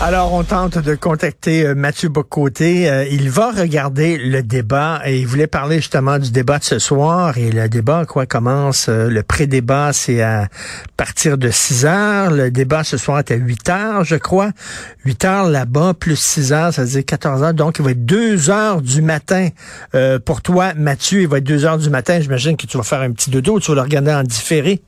Alors, on tente de contacter euh, Mathieu Bocoté. Euh, il va regarder le débat et il voulait parler justement du débat de ce soir. Et le débat, quoi, commence, euh, le pré-débat, c'est à partir de 6 heures. Le débat ce soir est à 8 heures, je crois. 8 heures là-bas, plus 6 heures, ça veut dire 14 heures. Donc, il va être 2 heures du matin. pour toi, Mathieu, il va être 2 heures du matin. J'imagine que tu vas faire un petit dodo, tu vas le regarder en différé.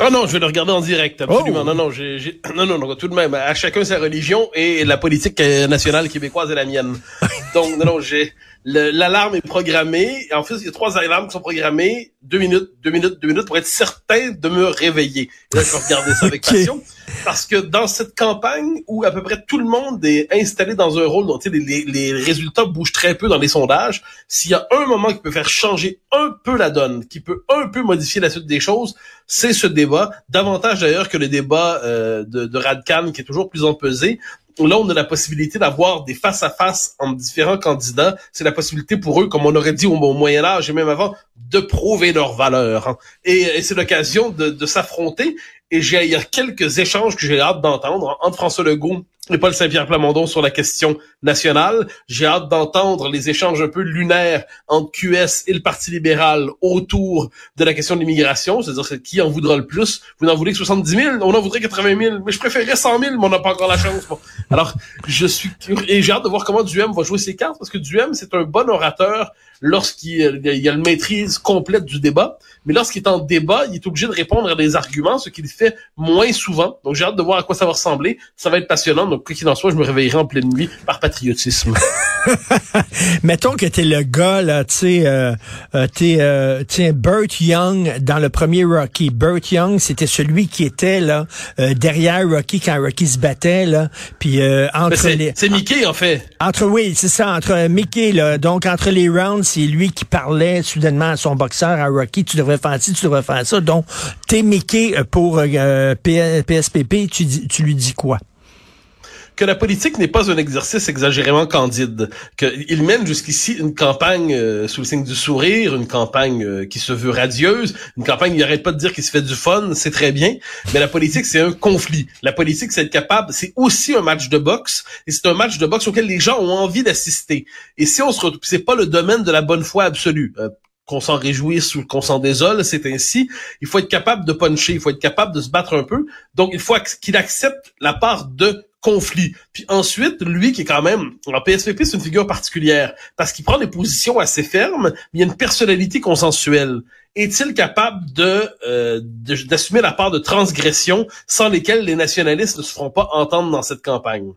Ah non, je vais le regarder en direct, absolument. Oh. Non, non, j'ai, non, non, non, tout de même, à chacun sa religion et la politique nationale québécoise est la mienne. Donc, non, non, j'ai l'alarme est programmée. En fait, il y a trois alarmes qui sont programmées, deux minutes, deux minutes, deux minutes pour être certain de me réveiller. Là, je vais regarder ça avec passion. Parce que dans cette campagne où à peu près tout le monde est installé dans un rôle dont les, les, les résultats bougent très peu dans les sondages, s'il y a un moment qui peut faire changer un peu la donne, qui peut un peu modifier la suite des choses, c'est ce débat. Davantage d'ailleurs que le débat euh, de, de Radcan qui est toujours plus empesé là, on a la possibilité d'avoir des face-à-face entre différents candidats. C'est la possibilité pour eux, comme on aurait dit au, Moyen Âge et même avant, de prouver leur valeur. Hein. Et, c'est l'occasion de s'affronter. Et j'ai, il y a quelques échanges que j'ai hâte d'entendre entre François Legault et Paul Saint-Pierre Plamondon sur la question nationale. J'ai hâte d'entendre les échanges un peu lunaires entre QS et le Parti libéral autour de la question de l'immigration, c'est-à-dire qui en voudra le plus. Vous n'en voulez que 70 000, on en voudrait 80 000, mais je préférerais 100 000, mais on n'a pas encore la chance. Alors, je suis et j'ai hâte de voir comment Duhem va jouer ses cartes, parce que Duhem, c'est un bon orateur lorsqu'il y a le maîtrise complète du débat, mais lorsqu'il est en débat, il est obligé de répondre à des arguments, ce qu'il fait moins souvent. Donc j'ai hâte de voir à quoi ça va ressembler. Ça va être passionnant. Donc quoi qu'il en soit, je me réveillerai en pleine nuit par patriotisme. Mettons que t'es le gars là, tu sais, euh, euh t'es euh, Burt Young dans le premier Rocky. Burt Young, c'était celui qui était là euh, derrière Rocky quand Rocky se battait là. Puis entre les, c'est Mickey en fait. Entre oui, c'est ça, entre Mickey là. Donc entre les rounds c'est lui qui parlait soudainement à son boxeur, à Rocky, tu devrais ci, tu devrais faire ça. Donc, t'es euh, pour euh, PSPP, tu, tu lui dis quoi? que la politique n'est pas un exercice exagérément candide, qu'il mène jusqu'ici une campagne euh, sous le signe du sourire, une campagne qui se veut radieuse, une campagne il n'arrête pas de dire qu'il se fait du fun, c'est très bien, mais la politique c'est un conflit. La politique c'est être capable, c'est aussi un match de boxe, et c'est un match de boxe auquel les gens ont envie d'assister. Et si on se retrouve, c'est pas le domaine de la bonne foi absolue. Euh, qu'on s'en réjouisse ou qu'on s'en désole, c'est ainsi. Il faut être capable de puncher, il faut être capable de se battre un peu. Donc, il faut qu'il accepte la part de conflit. Puis ensuite, lui qui est quand même, en PSVP, c'est une figure particulière parce qu'il prend des positions assez fermes, mais il a une personnalité consensuelle. Est-il capable de euh, d'assumer la part de transgression sans lesquelles les nationalistes ne se feront pas entendre dans cette campagne?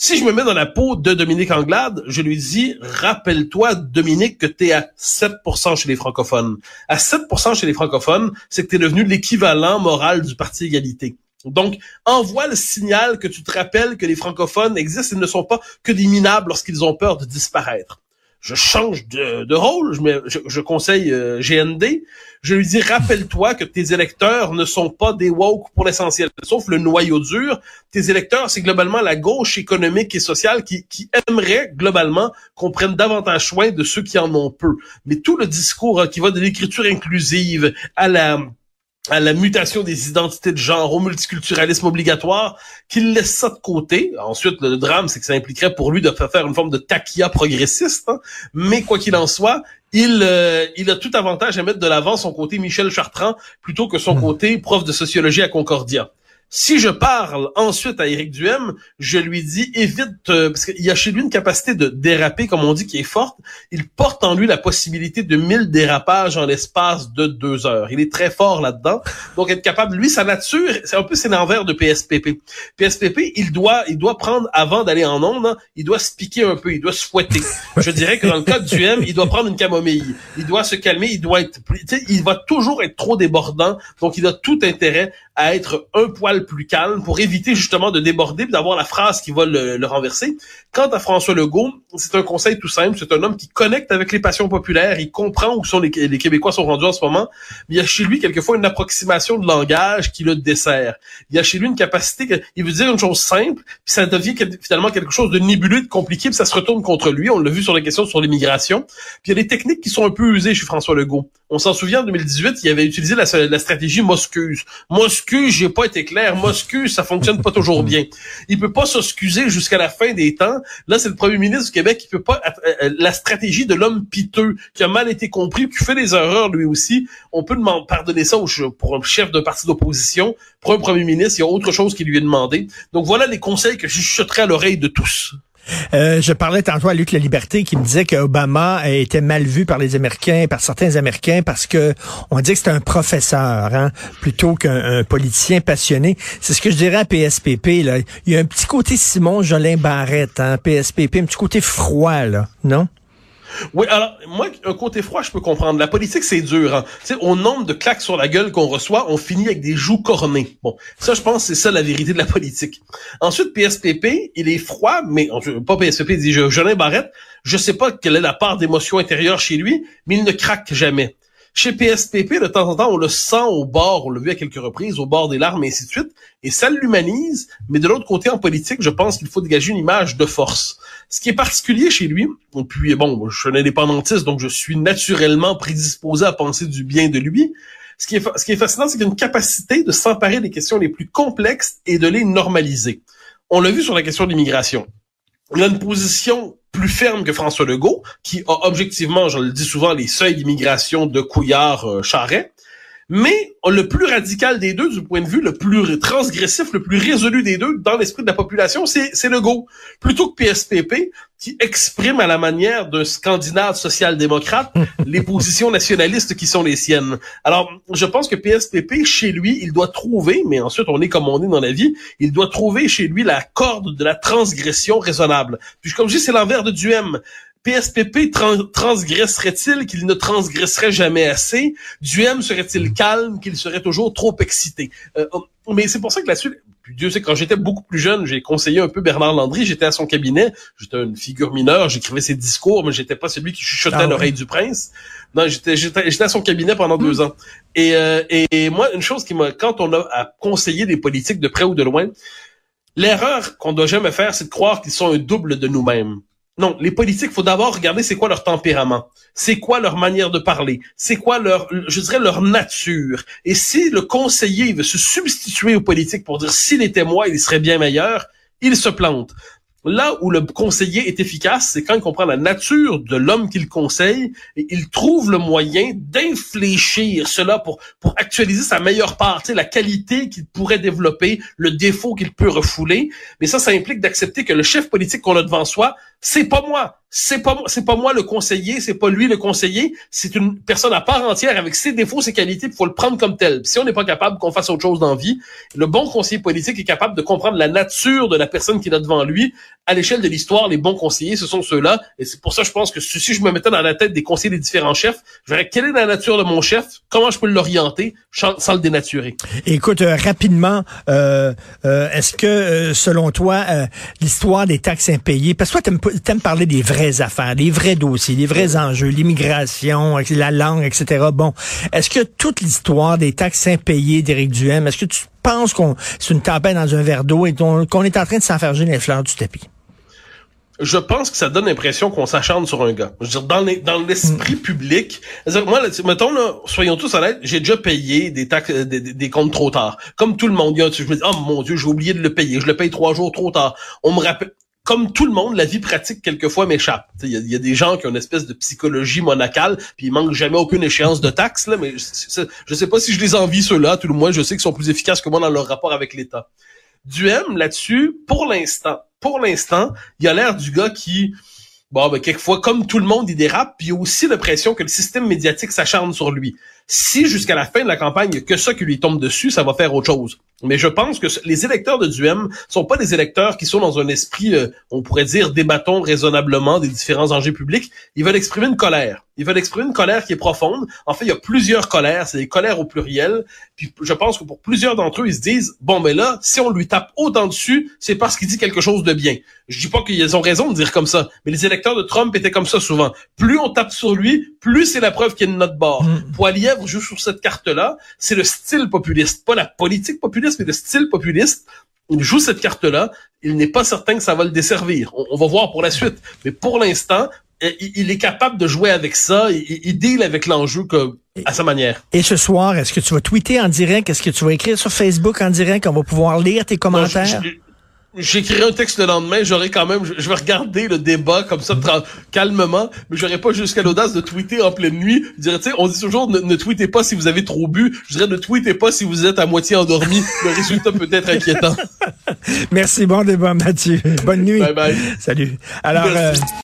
Si je me mets dans la peau de Dominique Anglade, je lui dis, rappelle-toi, Dominique, que tu es à 7% chez les francophones. À 7% chez les francophones, c'est que tu es devenu l'équivalent moral du Parti égalité. Donc, envoie le signal que tu te rappelles que les francophones existent et ne sont pas que des minables lorsqu'ils ont peur de disparaître je change de, rôle, je, je, conseille euh, GND, je lui dis rappelle-toi que tes électeurs ne sont pas des woke pour l'essentiel, sauf le noyau dur. Tes électeurs, c'est globalement la gauche économique et sociale qui, qui aimerait globalement qu'on prenne davantage soin de ceux qui en ont peu. Mais tout le discours hein, qui va de l'écriture inclusive à la à la mutation des identités de genre, au multiculturalisme obligatoire, qu'il laisse ça de côté. Ensuite, le drame, c'est que ça impliquerait pour lui de faire une forme de taquilla progressiste. Hein. Mais quoi qu'il en soit, il, euh, il a tout avantage à mettre de l'avant son côté Michel Chartrand plutôt que son hmm. côté prof de sociologie à Concordia. Si je parle ensuite à Éric Duhem, je lui dis évite euh, parce qu'il y a chez lui une capacité de déraper, comme on dit, qui est forte. Il porte en lui la possibilité de mille dérapages en l'espace de deux heures. Il est très fort là-dedans. Donc être capable, lui, sa nature, c'est un peu c'est l'envers de PSPP. PSPP, il doit, il doit prendre avant d'aller en onde, hein, il doit se piquer un peu, il doit se fouetter. Je dirais que dans le cas de Duhem, il doit prendre une camomille, il doit se calmer, il doit être, il va toujours être trop débordant. Donc il a tout intérêt à être un poil plus calme pour éviter justement de déborder d'avoir la phrase qui va le, renverser. Quant à François Legault, c'est un conseil tout simple. C'est un homme qui connecte avec les passions populaires. Il comprend où sont les, les Québécois sont rendus en ce moment. Mais il y a chez lui quelquefois une approximation de langage qui le dessert. Il y a chez lui une capacité, il veut dire une chose simple, puis ça devient finalement quelque chose de nébuleux, de compliqué, puis ça se retourne contre lui. On l'a vu sur les questions sur l'immigration. Puis il y a des techniques qui sont un peu usées chez François Legault. On s'en souvient en 2018, il avait utilisé la, la stratégie. Moscuse, j'ai pas été clair. Moscuse, ça fonctionne pas toujours bien. Il peut pas s'excuser jusqu'à la fin des temps. Là, c'est le premier ministre du Québec qui peut pas euh, euh, la stratégie de l'homme piteux qui a mal été compris, qui fait des erreurs lui aussi. On peut demander pardonner ça pour un chef d'un parti d'opposition, pour un premier ministre, il y a autre chose qui lui est demandé. Donc voilà les conseils que je chuterai à l'oreille de tous. Euh, je parlais tantôt à Luc La Liberté qui me disait que Obama était mal vu par les Américains, par certains Américains, parce que on dit que c'est un professeur, hein, plutôt qu'un politicien passionné. C'est ce que je dirais à PSPP. Là. Il y a un petit côté Simon Jolin Barrette, hein, PSPP, un petit côté froid, là, non? Oui, alors, moi, un côté froid, je peux comprendre. La politique, c'est dur. Hein. Tu sais, au nombre de claques sur la gueule qu'on reçoit, on finit avec des joues cornées. Bon, ça, je pense, c'est ça la vérité de la politique. Ensuite, PSPP, il est froid, mais pas PSPP, dit Jolin Barrette, je sais pas quelle est la part d'émotion intérieure chez lui, mais il ne craque jamais. Chez PSPP, de temps en temps, on le sent au bord, on l'a vu à quelques reprises, au bord des larmes, et ainsi de suite, et ça l'humanise, mais de l'autre côté, en politique, je pense qu'il faut dégager une image de force. Ce qui est particulier chez lui, et puis bon, je suis un indépendantiste, donc je suis naturellement prédisposé à penser du bien de lui, ce qui est, fascinant, c'est qu'il a une capacité de s'emparer des questions les plus complexes et de les normaliser. On l'a vu sur la question de l'immigration. Il a une position plus ferme que François Legault, qui a objectivement, je le dis souvent, les seuils d'immigration de Couillard-Charret. Euh, mais le plus radical des deux, du point de vue le plus transgressif, le plus résolu des deux, dans l'esprit de la population, c'est, c'est Legault. Plutôt que PSPP, qui exprime à la manière d'un scandinave social-démocrate les positions nationalistes qui sont les siennes. Alors, je pense que PSPP, chez lui, il doit trouver, mais ensuite on est comme on est dans la vie, il doit trouver chez lui la corde de la transgression raisonnable. Puis comme je dis, c'est l'envers de Duhem. PSPP transgresserait-il qu'il ne transgresserait jamais assez? Duhem serait-il calme qu'il serait toujours trop excité? Euh, mais c'est pour ça que là-dessus, Dieu sait, quand j'étais beaucoup plus jeune, j'ai conseillé un peu Bernard Landry, j'étais à son cabinet, j'étais une figure mineure, j'écrivais ses discours, mais j'étais pas celui qui chuchotait à ah l'oreille du prince. Non, j'étais, j'étais, à son cabinet pendant deux hmm. ans. Et, euh, et moi, une chose qui m'a, quand on a à conseiller des politiques de près ou de loin, l'erreur qu'on doit jamais faire, c'est de croire qu'ils sont un double de nous-mêmes. Non, les politiques, faut d'abord regarder c'est quoi leur tempérament, c'est quoi leur manière de parler, c'est quoi leur, je dirais leur nature. Et si le conseiller veut se substituer aux politiques pour dire s'il était moi, il serait bien meilleur, il se plante. Là où le conseiller est efficace, c'est quand il comprend la nature de l'homme qu'il conseille et il trouve le moyen d'infléchir cela pour, pour actualiser sa meilleure part, la qualité qu'il pourrait développer, le défaut qu'il peut refouler. Mais ça, ça implique d'accepter que le chef politique qu'on a devant soi, c'est pas moi c'est pas c'est pas moi le conseiller, c'est pas lui le conseiller, c'est une personne à part entière avec ses défauts, ses qualités, il faut le prendre comme tel. si on n'est pas capable qu'on fasse autre chose dans la vie, le bon conseiller politique est capable de comprendre la nature de la personne qui est devant lui. À l'échelle de l'histoire, les bons conseillers, ce sont ceux-là, et c'est pour ça je pense que si je me mettais dans la tête des conseillers des différents chefs, je verrais quelle est la nature de mon chef, comment je peux l'orienter sans, le dénaturer. Écoute, euh, rapidement, euh, euh, est-ce que selon toi, l'histoire des taxes impayées, parce que toi t'aimes aimes parler des vraies affaires, les vrais dossiers, les vrais enjeux, l'immigration, la langue, etc. Bon, est-ce que toute l'histoire des taxes impayées d'Éric Duhem, est-ce que tu penses qu'on c'est une tempête dans un verre d'eau et qu'on est en train de s'enferger les fleurs du tapis? Je pense que ça donne l'impression qu'on s'acharne sur un gars. Je veux dire, dans, dans l'esprit mm. public, moi, là, mettons, là, soyons tous honnêtes, j'ai déjà payé des taxes, des, des, comptes trop tard. Comme tout le monde, je me dis, oh mon Dieu, j'ai oublié de le payer, je le paye trois jours trop tard. On me rappelle, comme tout le monde, la vie pratique quelquefois m'échappe. Il y, a des gens qui ont une espèce de psychologie monacale, puis ils manquent jamais aucune échéance de taxes, là, mais je, je sais pas si je les envie ceux-là, tout le moins je sais qu'ils sont plus efficaces que moi dans leur rapport avec l'État. Duhem, là-dessus, pour l'instant, pour l'instant, il a l'air du gars qui, bon, ben, quelquefois, comme tout le monde, il dérape, puis il y a aussi l'impression que le système médiatique s'acharne sur lui. Si jusqu'à la fin de la campagne, il y a que ça qui lui tombe dessus, ça va faire autre chose. Mais je pense que les électeurs de Duhem sont pas des électeurs qui sont dans un esprit, euh, on pourrait dire, débattons raisonnablement des différents enjeux publics. Ils veulent exprimer une colère. Ils veulent exprimer une colère qui est profonde. En fait, il y a plusieurs colères, c'est des colères au pluriel. Puis je pense que pour plusieurs d'entre eux, ils se disent, bon, mais là, si on lui tape autant dessus, c'est parce qu'il dit quelque chose de bien. Je dis pas qu'ils ont raison de dire comme ça, mais les électeurs de Trump étaient comme ça souvent. Plus on tape sur lui, plus c'est la preuve qu'il a de notre bord. Joue sur cette carte-là. C'est le style populiste, pas la politique populiste, mais le style populiste. Il joue cette carte-là. Il n'est pas certain que ça va le desservir. On, on va voir pour la suite. Mais pour l'instant, il est capable de jouer avec ça, il, il deal avec l'enjeu à sa manière. Et ce soir, est-ce que tu vas tweeter en direct? Est-ce que tu vas écrire sur Facebook en direct? On va pouvoir lire tes commentaires? J'écrirai un texte le lendemain, j'aurai quand même, je vais regarder le débat comme ça calmement, mais j'aurai pas jusqu'à l'audace de tweeter en pleine nuit. Je dirais, tu sais, on dit toujours ne, tweetez pas si vous avez trop bu. Je dirais ne tweetez pas si vous êtes à moitié endormi. le résultat peut être inquiétant. Merci, bon débat Mathieu. Bonne nuit. Bye bye. Salut. Alors.